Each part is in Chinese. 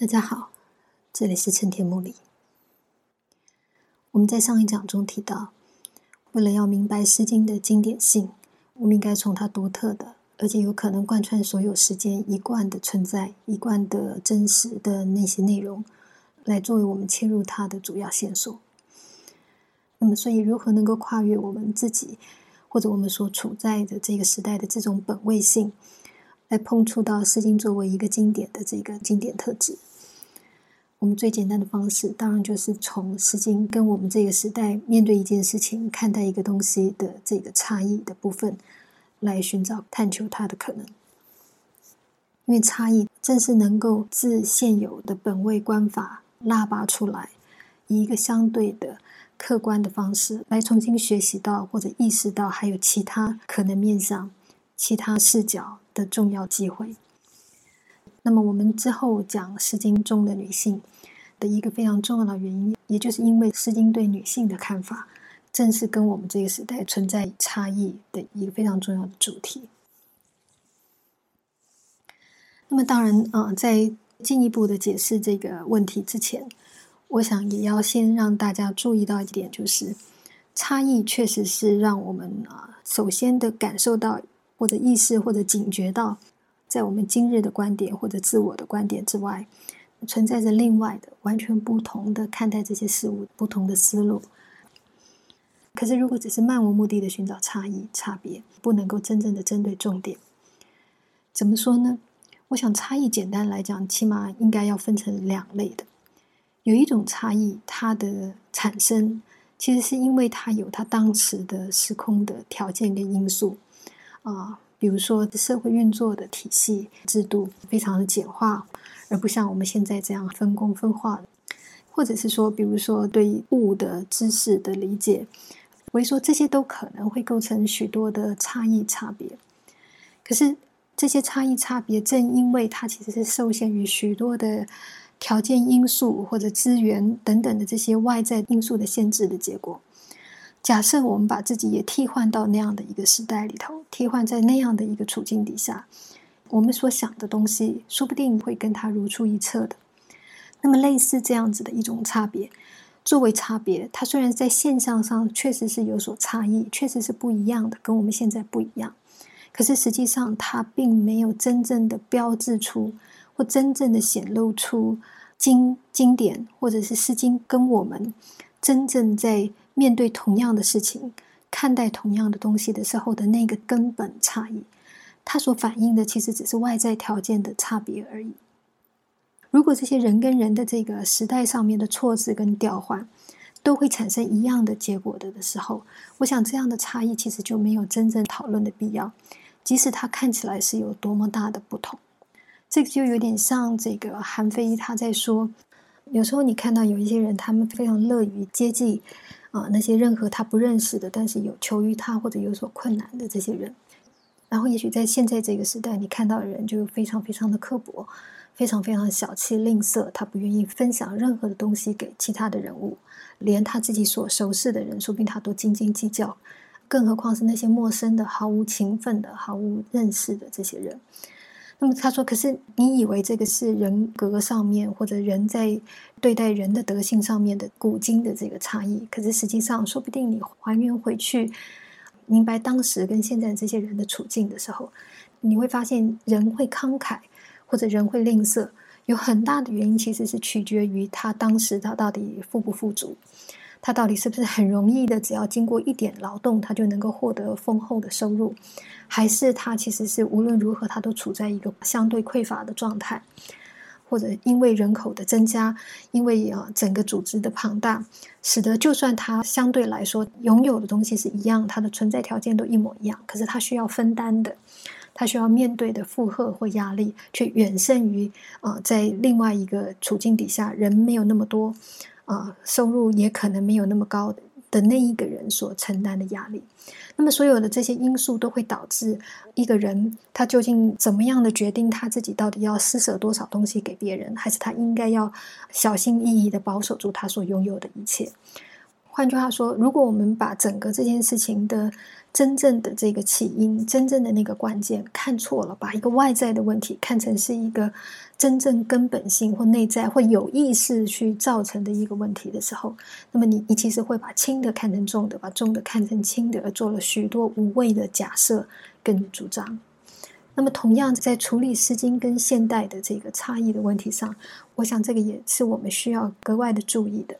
大家好，这里是陈田木里。我们在上一讲中提到，为了要明白《诗经》的经典性，我们应该从它独特的，而且有可能贯穿所有时间一贯的存在、一贯的真实的那些内容，来作为我们切入它的主要线索。那么，所以如何能够跨越我们自己，或者我们所处在的这个时代的这种本位性，来碰触到《诗经》作为一个经典的这个经典特质？我们最简单的方式，当然就是从《诗经》跟我们这个时代面对一件事情、看待一个东西的这个差异的部分，来寻找、探求它的可能。因为差异正是能够自现有的本位观法拉拔出来，以一个相对的客观的方式来重新学习到或者意识到还有其他可能面向、其他视角的重要机会。那么，我们之后讲《诗经》中的女性的一个非常重要的原因，也就是因为《诗经》对女性的看法，正是跟我们这个时代存在差异的一个非常重要的主题。那么，当然，啊，在进一步的解释这个问题之前，我想也要先让大家注意到一点，就是差异确实是让我们啊，首先的感受到，或者意识，或者警觉到。在我们今日的观点或者自我的观点之外，存在着另外的完全不同的看待这些事物不同的思路。可是，如果只是漫无目的的寻找差异、差别，不能够真正的针对重点，怎么说呢？我想，差异简单来讲，起码应该要分成两类的。有一种差异，它的产生其实是因为它有它当时的时空的条件跟因素啊。比如说，社会运作的体系制度非常的简化，而不像我们现在这样分工分化或者是说，比如说对物的知识的理解，我说这些都可能会构成许多的差异差别。可是这些差异差别，正因为它其实是受限于许多的条件因素或者资源等等的这些外在因素的限制的结果。假设我们把自己也替换到那样的一个时代里头，替换在那样的一个处境底下，我们所想的东西，说不定会跟他如出一辙的。那么，类似这样子的一种差别，作为差别，它虽然在现象上确实是有所差异，确实是不一样的，跟我们现在不一样。可是实际上，它并没有真正的标志出，或真正的显露出经经典或者是诗经跟我们真正在。面对同样的事情，看待同样的东西的时候的那个根本差异，它所反映的其实只是外在条件的差别而已。如果这些人跟人的这个时代上面的错字跟调换，都会产生一样的结果的的时候，我想这样的差异其实就没有真正讨论的必要，即使它看起来是有多么大的不同。这个就有点像这个韩非他在说，有时候你看到有一些人，他们非常乐于接济。啊，那些任何他不认识的，但是有求于他或者有所困难的这些人，然后也许在现在这个时代，你看到的人就非常非常的刻薄，非常非常小气吝啬，他不愿意分享任何的东西给其他的人物，连他自己所熟识的人，说不定他都斤斤计较，更何况是那些陌生的、毫无情分的、毫无认识的这些人。那么他说：“可是你以为这个是人格上面或者人在对待人的德性上面的古今的这个差异？可是实际上，说不定你还原回去，明白当时跟现在这些人的处境的时候，你会发现人会慷慨或者人会吝啬，有很大的原因其实是取决于他当时他到底富不富足。”他到底是不是很容易的？只要经过一点劳动，他就能够获得丰厚的收入，还是他其实是无论如何他都处在一个相对匮乏的状态？或者因为人口的增加，因为啊整个组织的庞大，使得就算他相对来说拥有的东西是一样，他的存在条件都一模一样，可是他需要分担的，他需要面对的负荷或压力，却远胜于啊在另外一个处境底下，人没有那么多。啊，收入也可能没有那么高的的那一个人所承担的压力，那么所有的这些因素都会导致一个人他究竟怎么样的决定他自己到底要施舍多少东西给别人，还是他应该要小心翼翼的保守住他所拥有的一切？换句话说，如果我们把整个这件事情的真正的这个起因、真正的那个关键看错了，把一个外在的问题看成是一个真正根本性或内在或有意识去造成的一个问题的时候，那么你你其实会把轻的看成重的，把重的看成轻的，而做了许多无谓的假设跟主张。那么，同样在处理《诗经》跟现代的这个差异的问题上，我想这个也是我们需要格外的注意的。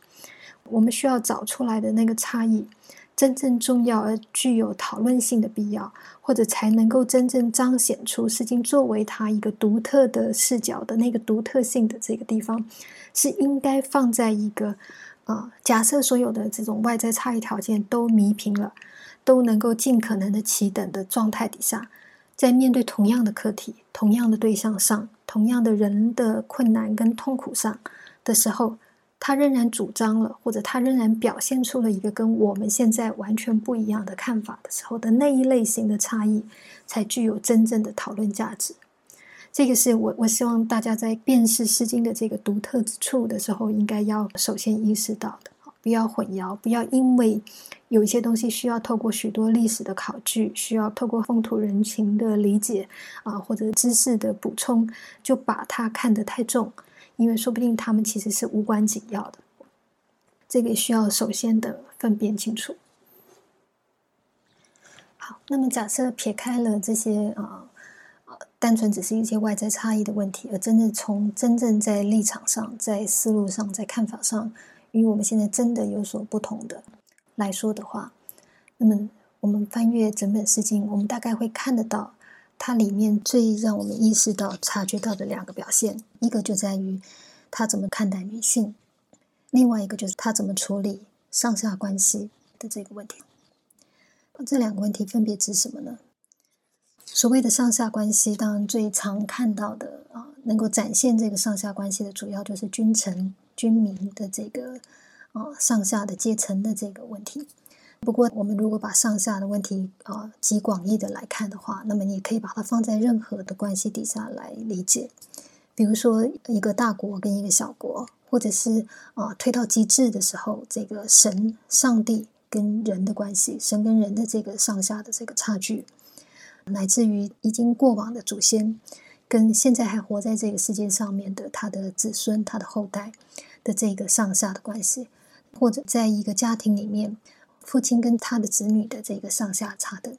我们需要找出来的那个差异，真正重要而具有讨论性的必要，或者才能够真正彰显出《诗经》作为它一个独特的视角的那个独特性的这个地方，是应该放在一个啊，假设所有的这种外在差异条件都弥平了，都能够尽可能的齐等的状态底下，在面对同样的课题、同样的对象上、同样的人的困难跟痛苦上的时候。他仍然主张了，或者他仍然表现出了一个跟我们现在完全不一样的看法的时候的那一类型的差异，才具有真正的讨论价值。这个是我我希望大家在辨识《诗经》的这个独特之处的时候，应该要首先意识到的，不要混淆，不要因为有一些东西需要透过许多历史的考据，需要透过风土人情的理解啊，或者知识的补充，就把它看得太重。因为说不定他们其实是无关紧要的，这个需要首先的分辨清楚。好，那么假设撇开了这些啊啊，单纯只是一些外在差异的问题，而真正从真正在立场上、在思路上、在看法上，与我们现在真的有所不同的来说的话，那么我们翻阅整本诗经，我们大概会看得到。它里面最让我们意识到、察觉到的两个表现，一个就在于他怎么看待女性，另外一个就是他怎么处理上下关系的这个问题。这两个问题分别指什么呢？所谓的上下关系，当然最常看到的啊，能够展现这个上下关系的主要就是君臣、君民的这个啊上下的阶层的这个问题。不过，我们如果把上下的问题啊极广义的来看的话，那么你可以把它放在任何的关系底下来理解。比如说，一个大国跟一个小国，或者是啊推到极致的时候，这个神、上帝跟人的关系，神跟人的这个上下的这个差距，乃至于已经过往的祖先跟现在还活在这个世界上面的他的子孙、他的后代的这个上下的关系，或者在一个家庭里面。父亲跟他的子女的这个上下差的，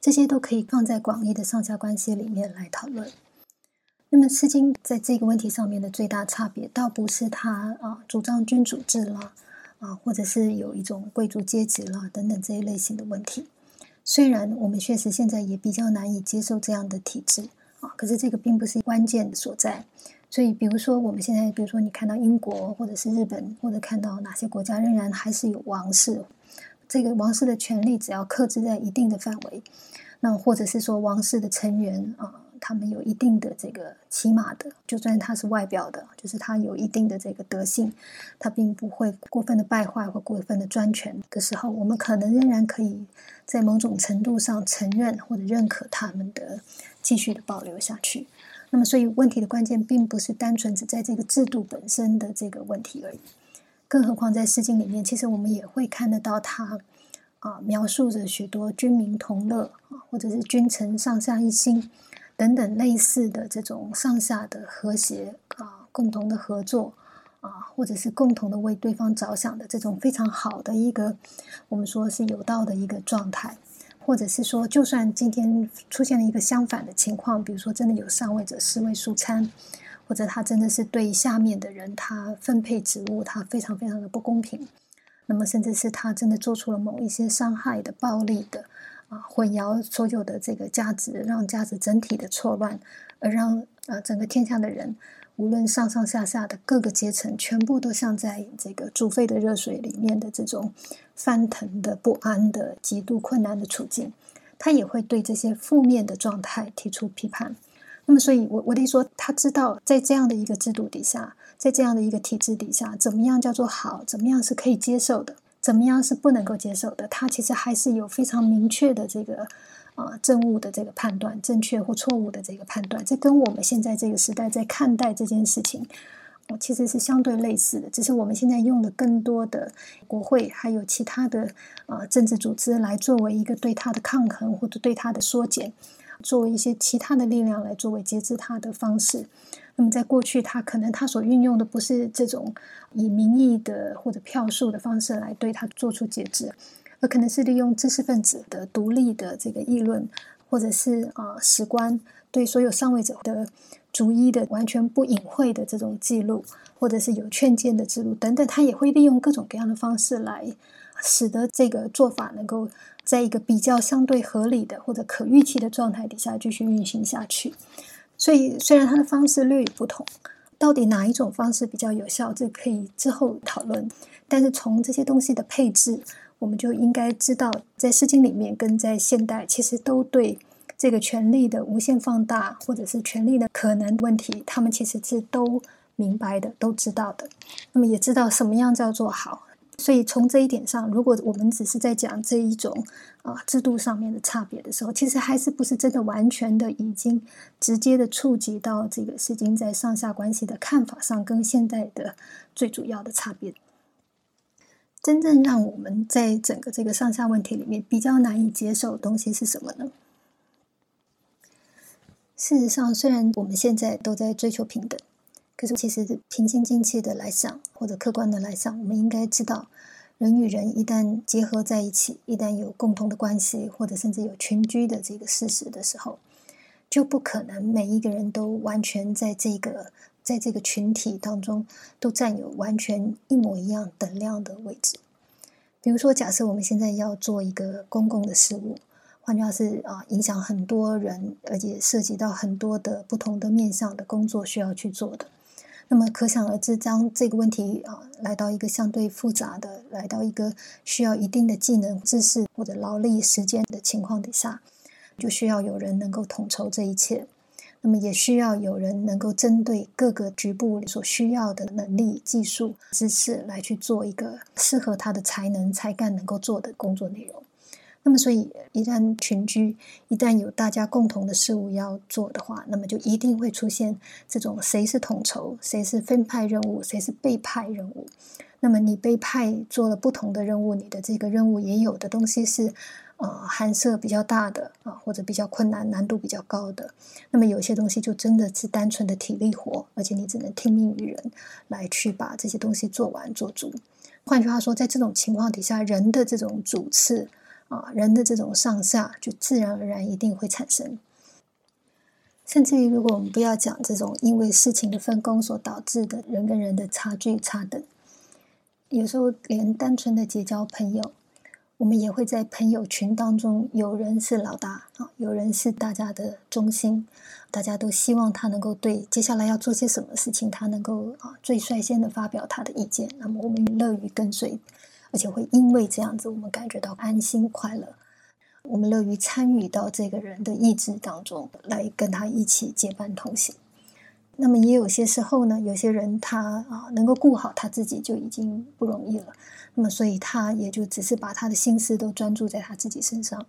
这些都可以放在广义的上下关系里面来讨论。那么《诗经》在这个问题上面的最大差别，倒不是他啊主张君主制啦，啊，或者是有一种贵族阶级啦等等这一类型的问题。虽然我们确实现在也比较难以接受这样的体制啊，可是这个并不是关键所在。所以，比如说，我们现在，比如说，你看到英国或者是日本，或者看到哪些国家仍然还是有王室，这个王室的权力只要克制在一定的范围，那或者是说王室的成员啊，他们有一定的这个起码的，就算他是外表的，就是他有一定的这个德性，他并不会过分的败坏或过分的专权的时候，我们可能仍然可以在某种程度上承认或者认可他们的继续的保留下去。那么，所以问题的关键并不是单纯只在这个制度本身的这个问题而已。更何况在《诗经》里面，其实我们也会看得到它啊，描述着许多君民同乐啊，或者是君臣上下一心等等类似的这种上下的和谐啊，共同的合作啊，或者是共同的为对方着想的这种非常好的一个我们说是有道的一个状态。或者是说，就算今天出现了一个相反的情况，比如说真的有上位者尸位素餐，或者他真的是对下面的人他分配职务，他非常非常的不公平，那么甚至是他真的做出了某一些伤害的、暴力的啊，混淆所有的这个价值，让价值整体的错乱，而让啊整个天下的人。无论上上下下的各个阶层，全部都像在这个煮沸的热水里面的这种翻腾的不安的极度困难的处境，他也会对这些负面的状态提出批判。那么，所以，我我得说，他知道在这样的一个制度底下，在这样的一个体制底下，怎么样叫做好，怎么样是可以接受的，怎么样是不能够接受的，他其实还是有非常明确的这个。啊，正误的这个判断，正确或错误的这个判断，这跟我们现在这个时代在看待这件事情，我其实是相对类似的，只是我们现在用了更多的国会还有其他的呃政治组织来作为一个对它的抗衡或者对它的缩减，作为一些其他的力量来作为节制它的方式。那么在过去，他可能他所运用的不是这种以民意的或者票数的方式来对他做出节制，而可能是利用知识分子的独立的这个议论，或者是啊史官对所有上位者的。逐一的、完全不隐晦的这种记录，或者是有劝谏的记录等等，他也会利用各种各样的方式来使得这个做法能够在一个比较相对合理的或者可预期的状态底下继续运行下去。所以，虽然它的方式略有不同，到底哪一种方式比较有效，这可以之后讨论。但是，从这些东西的配置，我们就应该知道，在《诗经》里面跟在现代，其实都对。这个权力的无限放大，或者是权力的可能问题，他们其实是都明白的，都知道的。那么也知道什么样叫做好。所以从这一点上，如果我们只是在讲这一种啊制度上面的差别的时候，其实还是不是真的完全的已经直接的触及到这个《诗经》在上下关系的看法上跟现在的最主要的差别。真正让我们在整个这个上下问题里面比较难以接受的东西是什么呢？事实上，虽然我们现在都在追求平等，可是其实平心静气的来想，或者客观的来想，我们应该知道，人与人一旦结合在一起，一旦有共同的关系，或者甚至有群居的这个事实的时候，就不可能每一个人都完全在这个在这个群体当中都占有完全一模一样等量的位置。比如说，假设我们现在要做一个公共的事物。换句话是啊，影响很多人，而且涉及到很多的不同的面向的工作需要去做的。那么可想而知，将这个问题啊来到一个相对复杂的，来到一个需要一定的技能、知识或者劳力、时间的情况底下，就需要有人能够统筹这一切。那么也需要有人能够针对各个局部所需要的能力、技术、知识来去做一个适合他的才能、才干能够做的工作内容。那么，所以一旦群居，一旦有大家共同的事物要做的话，那么就一定会出现这种谁是统筹，谁是分派任务，谁是被派任务。那么你被派做了不同的任务，你的这个任务也有的东西是呃含涉比较大的啊，或者比较困难、难度比较高的。那么有些东西就真的是单纯的体力活，而且你只能听命于人来去把这些东西做完做足。换句话说，在这种情况底下，人的这种主次。啊，人的这种上下就自然而然一定会产生，甚至于如果我们不要讲这种因为事情的分工所导致的人跟人的差距差等，有时候连单纯的结交朋友，我们也会在朋友群当中，有人是老大啊，有人是大家的中心，大家都希望他能够对接下来要做些什么事情，他能够啊最率先的发表他的意见，那么我们乐于跟随。而且会因为这样子，我们感觉到安心快乐。我们乐于参与到这个人的意志当中来，跟他一起结伴同行。那么也有些时候呢，有些人他啊能够顾好他自己就已经不容易了。那么所以他也就只是把他的心思都专注在他自己身上。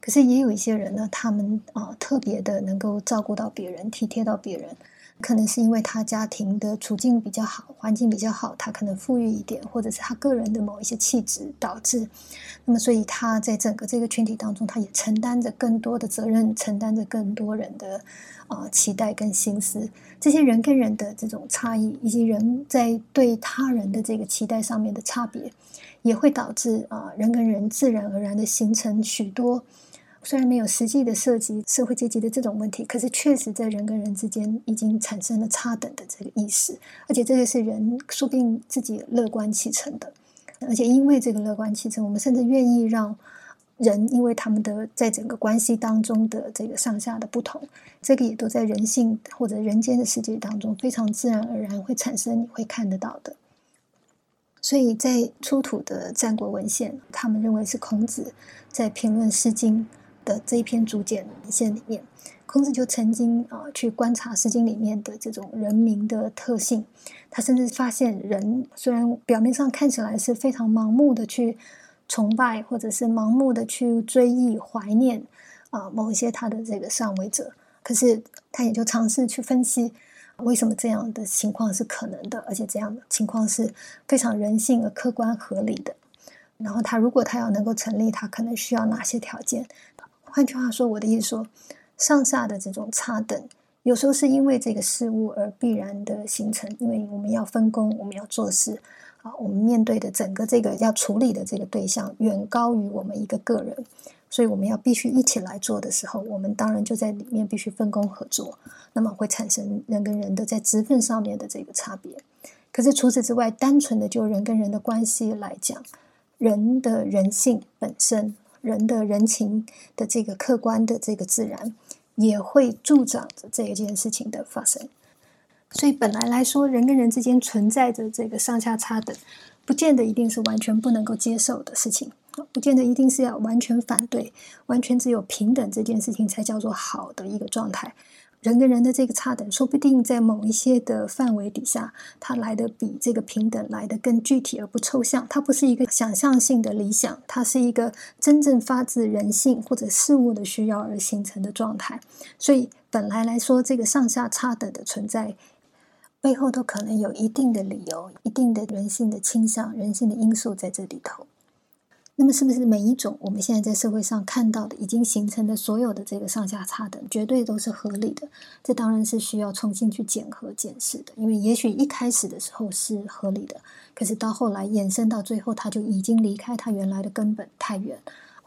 可是也有一些人呢，他们啊特别的能够照顾到别人，体贴到别人。可能是因为他家庭的处境比较好，环境比较好，他可能富裕一点，或者是他个人的某一些气质导致，那么所以他在整个这个群体当中，他也承担着更多的责任，承担着更多人的啊期待跟心思。这些人跟人的这种差异，以及人在对他人的这个期待上面的差别，也会导致啊人跟人自然而然的形成许多。虽然没有实际的涉及社会阶级的这种问题，可是确实在人跟人之间已经产生了差等的这个意识，而且这个是人说不定自己乐观其成的，而且因为这个乐观其成，我们甚至愿意让人因为他们的在整个关系当中的这个上下的不同，这个也都在人性或者人间的世界当中非常自然而然会产生，你会看得到的。所以在出土的战国文献，他们认为是孔子在评论《诗经》。的这一篇竹简文献里面，孔子就曾经啊去观察《诗经》里面的这种人民的特性，他甚至发现人虽然表面上看起来是非常盲目的去崇拜，或者是盲目的去追忆怀念啊某一些他的这个上位者，可是他也就尝试去分析为什么这样的情况是可能的，而且这样的情况是非常人性而客观合理的？然后他如果他要能够成立，他可能需要哪些条件？换句话说，我的意思说，上下的这种差等，有时候是因为这个事物而必然的形成，因为我们要分工，我们要做事啊，我们面对的整个这个要处理的这个对象远高于我们一个个人。所以我们要必须一起来做的时候，我们当然就在里面必须分工合作，那么会产生人跟人的在职分上面的这个差别。可是除此之外，单纯的就人跟人的关系来讲，人的人性本身，人的人情的这个客观的这个自然，也会助长着这一件事情的发生。所以本来来说，人跟人之间存在着这个上下差等，不见得一定是完全不能够接受的事情。不见得一定是要完全反对，完全只有平等这件事情才叫做好的一个状态。人跟人的这个差等，说不定在某一些的范围底下，它来的比这个平等来的更具体而不抽象。它不是一个想象性的理想，它是一个真正发自人性或者事物的需要而形成的状态。所以本来来说，这个上下差等的存在背后，都可能有一定的理由、一定的人性的倾向、人性的因素在这里头。那么，是不是每一种我们现在在社会上看到的已经形成的所有的这个上下差等，绝对都是合理的？这当然是需要重新去检核检视的。因为也许一开始的时候是合理的，可是到后来衍生到最后，它就已经离开它原来的根本太远。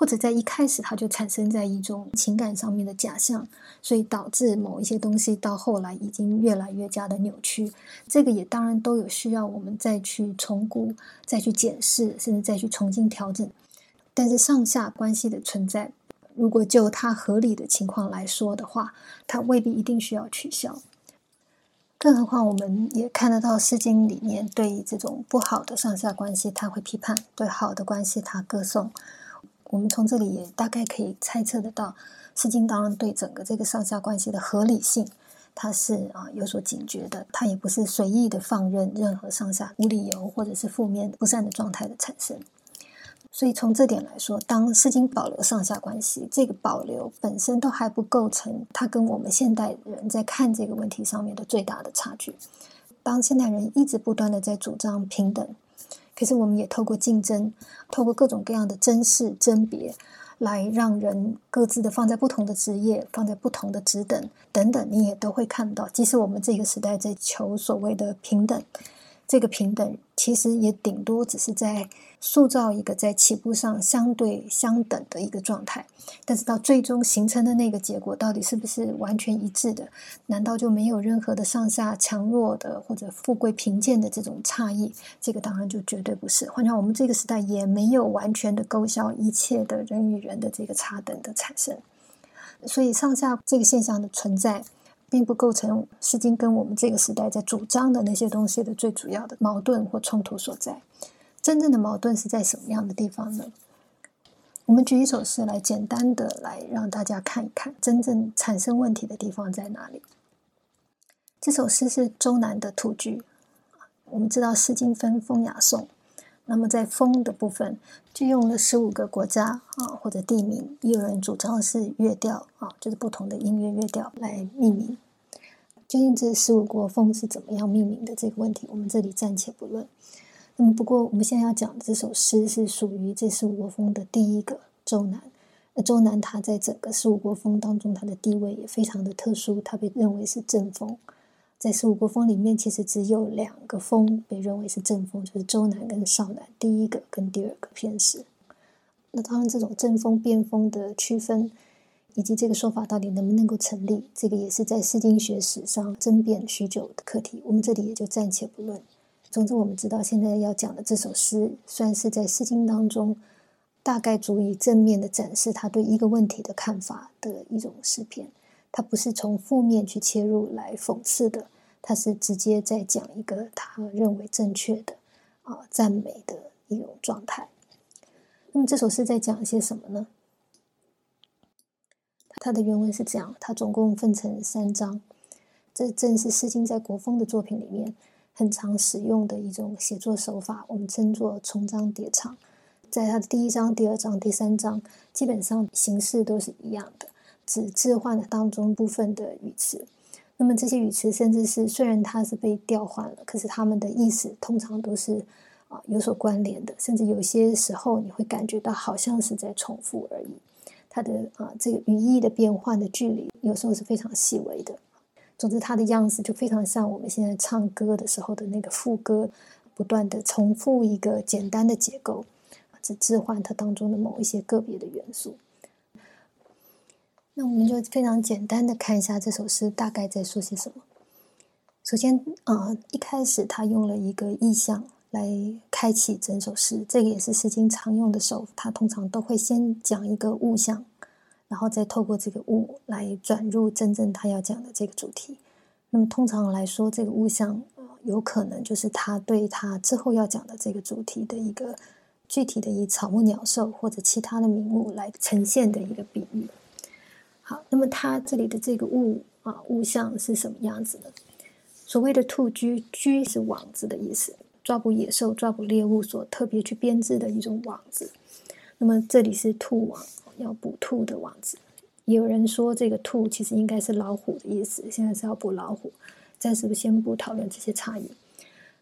或者在一开始，它就产生在一种情感上面的假象，所以导致某一些东西到后来已经越来越加的扭曲。这个也当然都有需要我们再去重估、再去检视，甚至再去重新调整。但是上下关系的存在，如果就它合理的情况来说的话，它未必一定需要取消。更何况，我们也看得到《诗经》里面对这种不好的上下关系，他会批判；对好的关系，他歌颂。我们从这里也大概可以猜测得到，诗经当然对整个这个上下关系的合理性，它是啊有所警觉的，它也不是随意的放任任何上下无理由或者是负面不善的状态的产生。所以从这点来说，当诗经保留上下关系，这个保留本身都还不构成它跟我们现代人在看这个问题上面的最大的差距。当现代人一直不断的在主张平等。其实，我们也透过竞争，透过各种各样的争势、甄别，来让人各自的放在不同的职业，放在不同的职等等等，你也都会看到。即使我们这个时代在求所谓的平等。这个平等其实也顶多只是在塑造一个在起步上相对相等的一个状态，但是到最终形成的那个结果到底是不是完全一致的？难道就没有任何的上下强弱的或者富贵贫贱的这种差异？这个当然就绝对不是。换成我们这个时代也没有完全的勾销一切的人与人的这个差等的产生，所以上下这个现象的存在。并不构成《诗经》跟我们这个时代在主张的那些东西的最主要的矛盾或冲突所在。真正的矛盾是在什么样的地方呢？我们举一首诗来简单的来让大家看一看，真正产生问题的地方在哪里。这首诗是周南的土句。我们知道《诗经》分风雅颂，那么在风的部分就用了十五个国家啊或者地名，也有人主张是乐调啊，就是不同的音乐乐调来命名。究竟这十五国风是怎么样命名的这个问题，我们这里暂且不论。那么，不过我们现在要讲的这首诗是属于这十五国风的第一个周南。那周南他在整个十五国风当中，他的地位也非常的特殊，他被认为是正风。在十五国风里面，其实只有两个风被认为是正风，就是周南跟少南，第一个跟第二个偏师。那当然，这种正风变风的区分。以及这个说法到底能不能够成立，这个也是在诗经学史上争辩许久的课题。我们这里也就暂且不论。总之，我们知道现在要讲的这首诗，算是在诗经当中大概足以正面的展示他对一个问题的看法的一种诗篇。它不是从负面去切入来讽刺的，它是直接在讲一个他认为正确的啊赞美的一种状态。那么这首诗在讲一些什么呢？它的原文是这样，它总共分成三章，这正是《诗经》在国风的作品里面很常使用的一种写作手法，我们称作重章叠唱。在它的第一章、第二章、第三章，基本上形式都是一样的，只置换了当中部分的语词。那么这些语词甚至是虽然它是被调换了，可是它们的意思通常都是啊有所关联的，甚至有些时候你会感觉到好像是在重复而已。它的啊这个语义的变换的距离有时候是非常细微的。总之，它的样子就非常像我们现在唱歌的时候的那个副歌，不断的重复一个简单的结构，只置换它当中的某一些个别的元素。那我们就非常简单的看一下这首诗大概在说些什么。首先，啊，一开始他用了一个意象来开启整首诗，这个也是诗经常用的手法，他通常都会先讲一个物象。然后再透过这个物来转入真正他要讲的这个主题。那么通常来说，这个物象呃有可能就是他对他之后要讲的这个主题的一个具体的以草木鸟兽或者其他的名物来呈现的一个比喻。好，那么它这里的这个物啊物象是什么样子的？所谓的兔居，居是网子的意思，抓捕野兽、抓捕猎物所特别去编织的一种网子。那么这里是兔网。要捕兔的网子，也有人说这个兔其实应该是老虎的意思。现在是要捕老虎，暂时先不讨论这些差异。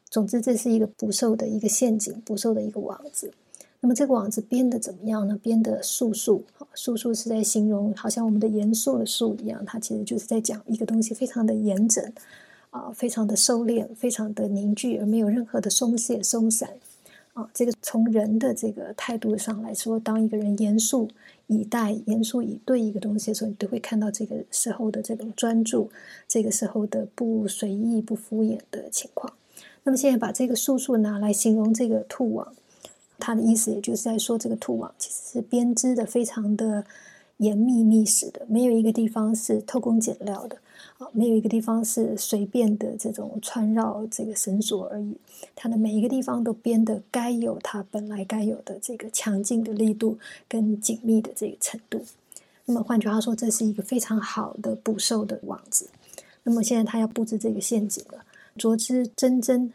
总之，这是一个捕兽的一个陷阱，捕兽的一个网子。那么这个网子编的怎么样呢？编的素素，素素是在形容，好像我们的严肃的素一样。它其实就是在讲一个东西非常的严整啊，非常的收敛，非常的凝聚，而没有任何的松懈松散啊。这个从人的这个态度上来说，当一个人严肃。以待、严肃以对一个东西的时候，你都会看到这个时候的这种专注，这个时候的不随意、不敷衍的情况。那么现在把这个素素拿来形容这个兔网，它的意思也就是在说，这个兔网其实是编织的非常的严密密实的，没有一个地方是偷工减料的。啊，没有一个地方是随便的这种穿绕这个绳索而已，它的每一个地方都编的该有它本来该有的这个强劲的力度跟紧密的这个程度。那么换句话说，这是一个非常好的捕兽的网子。那么现在他要布置这个陷阱了。卓之真真，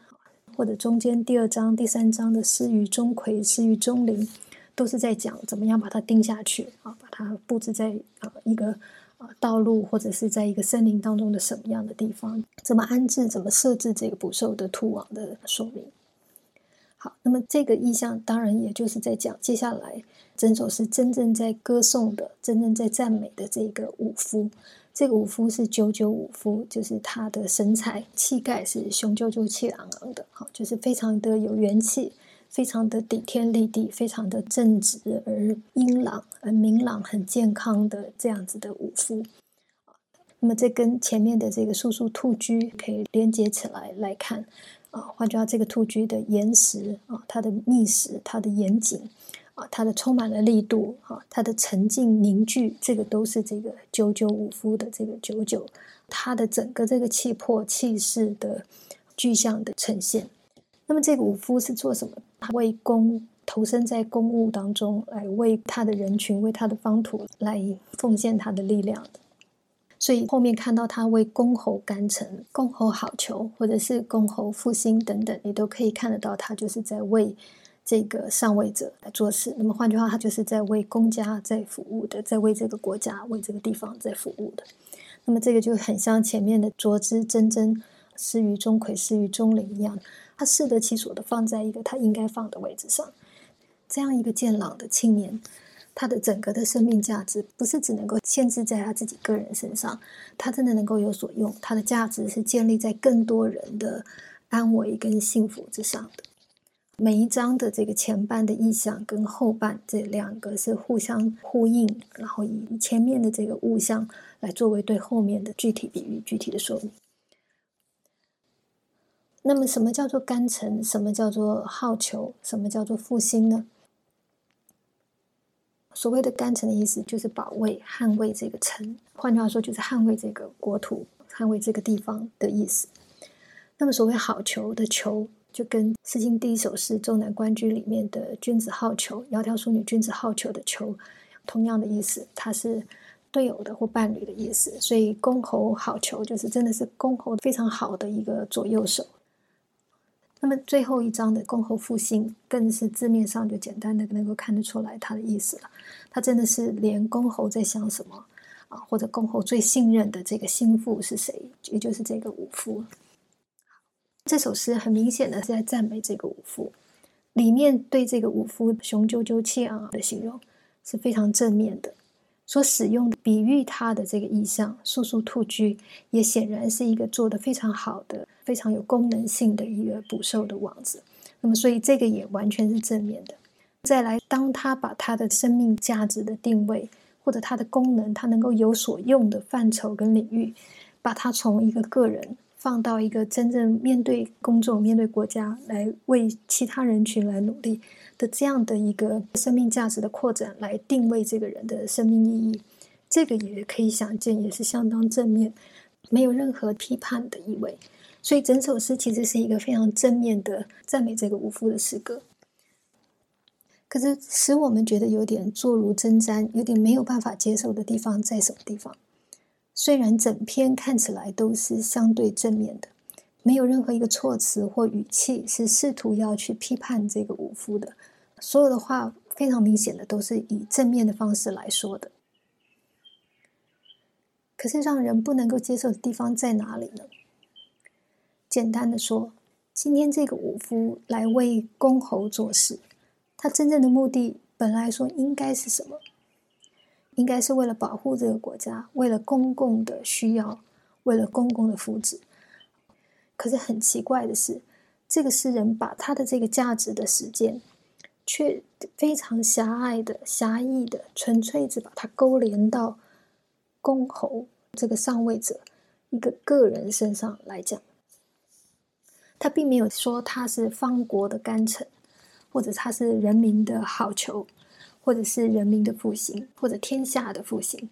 或者中间第二章、第三章的失于钟馗、失于钟灵，都是在讲怎么样把它钉下去啊，把它布置在啊一个啊。道路或者是在一个森林当中的什么样的地方，怎么安置、怎么设置这个捕兽的兔网的说明。好，那么这个意象当然也就是在讲接下来整首是真正在歌颂的、真正在赞美的这个武夫。这个武夫是九九武夫，就是他的神采气概是雄赳赳、气昂昂的，好，就是非常的有元气。非常的顶天立地，非常的正直而英朗而明朗、很健康的这样子的武夫。那么这跟前面的这个素素兔居可以连接起来来看啊。换句话这个兔居的岩石啊，它的密实，它的严谨啊，它的充满了力度啊，它的沉静凝聚，这个都是这个九九五夫的这个九九，它的整个这个气魄气势的具象的呈现。那么这个五夫是做什么？他为公投身在公务当中，来为他的人群、为他的方土来奉献他的力量的。所以后面看到他为公侯干臣、公侯好求，或者是公侯复兴等等，你都可以看得到，他就是在为这个上位者来做事。那么换句话，他就是在为公家在服务的，在为这个国家、为这个地方在服务的。那么这个就很像前面的卓之真真、失于钟馗、失于钟灵一样。他适得其所的放在一个他应该放的位置上，这样一个健朗的青年，他的整个的生命价值不是只能够限制在他自己个人身上，他真的能够有所用，他的价值是建立在更多人的安危跟幸福之上的。每一章的这个前半的意象跟后半这两个是互相呼应，然后以前面的这个物象来作为对后面的具体比喻、具体的说明。那么，什么叫做干城？什么叫做好求？什么叫做复兴呢？所谓的干城的意思，就是保卫、捍卫这个城。换句话说，就是捍卫这个国土、捍卫这个地方的意思。那么，所谓好求的求，就跟《诗经》第一首诗《周南关雎》里面的“君子好逑”“窈窕淑女，君子好逑”的逑，同样的意思，它是队友的或伴侣的意思。所以，公侯好逑，就是真的是公侯非常好的一个左右手。那么最后一章的公侯复兴，更是字面上就简单的能够看得出来他的意思了。他真的是连公侯在想什么啊，或者公侯最信任的这个心腹是谁？也就是这个武夫。这首诗很明显的是在赞美这个武夫，里面对这个武夫雄赳赳气昂昂的形容是非常正面的。所使用的比喻他的这个意象，速速兔居，也显然是一个做的非常好的、非常有功能性的一个捕兽的网子。那么，所以这个也完全是正面的。再来，当他把他的生命价值的定位，或者他的功能，他能够有所用的范畴跟领域，把他从一个个人放到一个真正面对公众、面对国家，来为其他人群来努力。的这样的一个生命价值的扩展来定位这个人的生命意义，这个也可以想见，也是相当正面，没有任何批判的意味。所以整首诗其实是一个非常正面的赞美这个无夫的诗歌。可是使我们觉得有点坐如针毡，有点没有办法接受的地方在什么地方？虽然整篇看起来都是相对正面的。没有任何一个措辞或语气是试图要去批判这个武夫的，所有的话非常明显的都是以正面的方式来说的。可是让人不能够接受的地方在哪里呢？简单的说，今天这个武夫来为公侯做事，他真正的目的本来说应该是什么？应该是为了保护这个国家，为了公共的需要，为了公共的福祉。可是很奇怪的是，这个诗人把他的这个价值的实践，却非常狭隘的、狭义的，纯粹只把它勾连到公侯这个上位者一个个人身上来讲。他并没有说他是方国的干臣，或者他是人民的好囚，或者是人民的复兴，或者天下的复兴。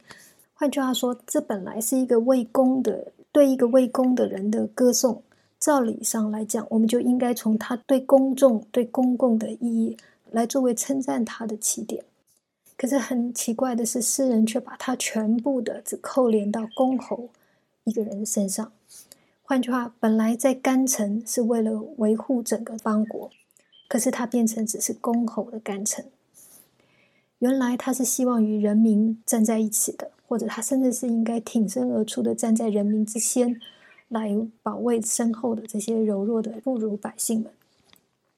换句话说，这本来是一个为公的，对一个为公的人的歌颂。照理上来讲，我们就应该从他对公众、对公共的意义来作为称赞他的起点。可是很奇怪的是，诗人却把他全部的只扣连到公侯一个人身上。换句话，本来在干城是为了维护整个邦国，可是他变成只是公侯的干城。原来他是希望与人民站在一起的，或者他甚至是应该挺身而出的，站在人民之先。来保卫身后的这些柔弱的妇孺百姓们，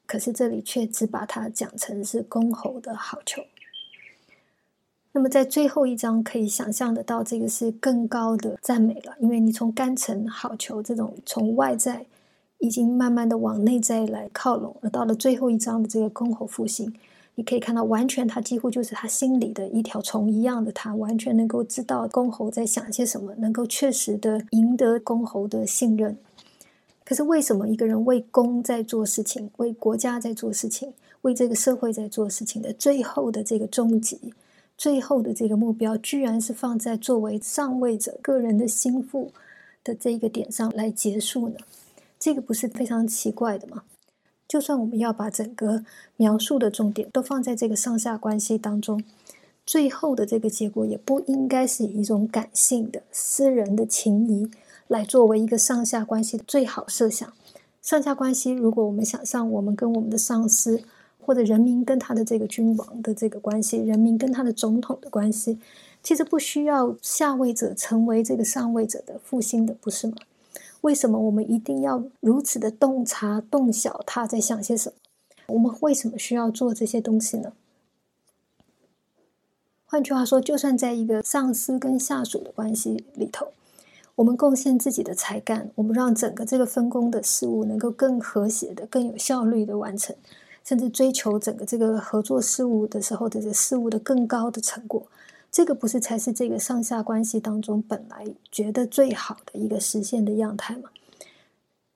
可是这里却只把它讲成是公侯的好球。那么在最后一章可以想象得到，这个是更高的赞美了，因为你从干城好球这种从外在已经慢慢的往内在来靠拢，而到了最后一章的这个公侯复兴。你可以看到，完全他几乎就是他心里的一条虫一样的，他完全能够知道公侯在想些什么，能够确实的赢得公侯的信任。可是为什么一个人为公在做事情，为国家在做事情，为这个社会在做事情的最后的这个终极、最后的这个目标，居然是放在作为上位者个人的心腹的这一个点上来结束呢？这个不是非常奇怪的吗？就算我们要把整个描述的重点都放在这个上下关系当中，最后的这个结果也不应该是以一种感性的、私人的情谊来作为一个上下关系的最好设想。上下关系，如果我们想象我们跟我们的上司，或者人民跟他的这个君王的这个关系，人民跟他的总统的关系，其实不需要下位者成为这个上位者的复兴的，不是吗？为什么我们一定要如此的洞察、洞晓他在想些什么？我们为什么需要做这些东西呢？换句话说，就算在一个上司跟下属的关系里头，我们贡献自己的才干，我们让整个这个分工的事物能够更和谐的、更有效率的完成，甚至追求整个这个合作事务的时候的这事物的更高的成果。这个不是才是这个上下关系当中本来觉得最好的一个实现的样态吗？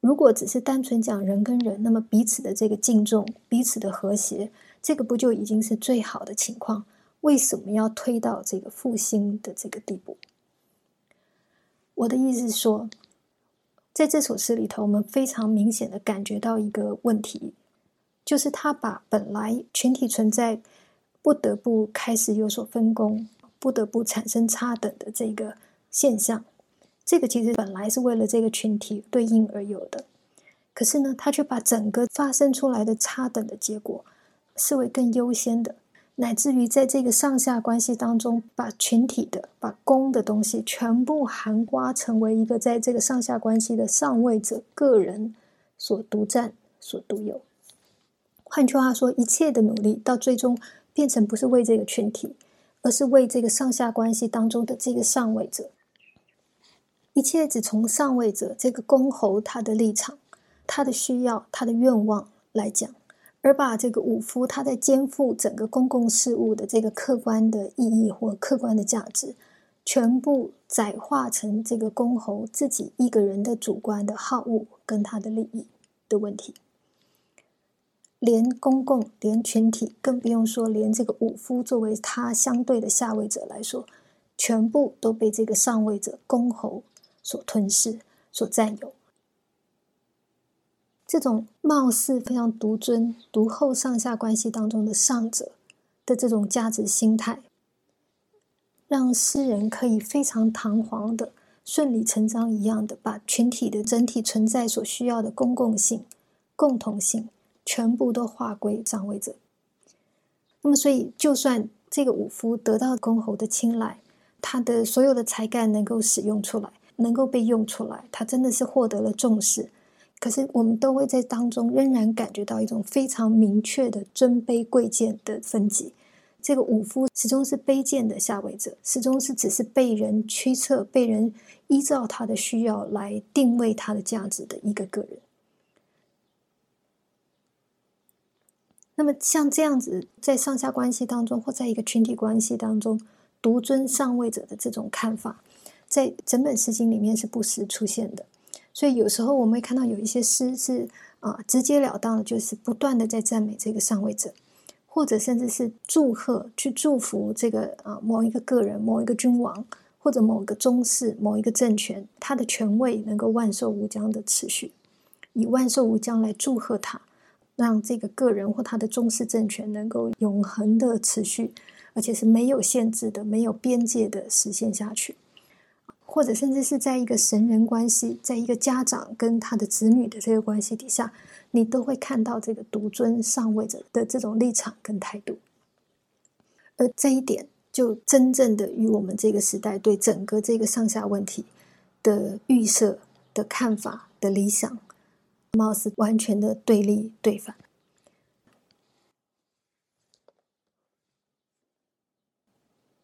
如果只是单纯讲人跟人，那么彼此的这个敬重、彼此的和谐，这个不就已经是最好的情况？为什么要推到这个复兴的这个地步？我的意思是说，在这首诗里头，我们非常明显的感觉到一个问题，就是他把本来群体存在不得不开始有所分工。不得不产生差等的这个现象，这个其实本来是为了这个群体对应而有的，可是呢，他却把整个发生出来的差等的结果视为更优先的，乃至于在这个上下关系当中，把群体的、把公的东西全部含瓜成为一个在这个上下关系的上位者个人所独占、所独有。换句话说，一切的努力到最终变成不是为这个群体，而是为这个上下关系当中的这个上位者。一切只从上位者这个公侯他的立场、他的需要、他的愿望来讲。而把这个武夫他在肩负整个公共事务的这个客观的意义或客观的价值，全部窄化成这个公侯自己一个人的主观的好恶跟他的利益的问题，连公共连群体，更不用说连这个武夫作为他相对的下位者来说，全部都被这个上位者公侯所吞噬、所占有。这种貌似非常独尊独厚上下关系当中的上者的这种价值心态，让诗人可以非常堂皇的、顺理成章一样的把群体的整体存在所需要的公共性、共同性全部都划归上位者。那么，所以就算这个武夫得到公侯的青睐，他的所有的才干能够使用出来，能够被用出来，他真的是获得了重视。可是，我们都会在当中仍然感觉到一种非常明确的尊卑贵贱的分级。这个武夫始终是卑贱的下位者，始终是只是被人驱策、被人依照他的需要来定位他的价值的一个个人。那么，像这样子在上下关系当中，或在一个群体关系当中独尊上位者的这种看法，在整本诗经里面是不时出现的。所以有时候我们会看到有一些诗是啊直截了当的，就是不断的在赞美这个上位者，或者甚至是祝贺去祝福这个啊某一个个人、某一个君王或者某个宗室、某一个政权，他的权位能够万寿无疆的持续，以万寿无疆来祝贺他，让这个个人或他的宗室政权能够永恒的持续，而且是没有限制的、没有边界的实现下去。或者甚至是在一个神人关系，在一个家长跟他的子女的这个关系底下，你都会看到这个独尊上位者的这种立场跟态度，而这一点就真正的与我们这个时代对整个这个上下问题的预设的看法的理想，貌似完全的对立对反。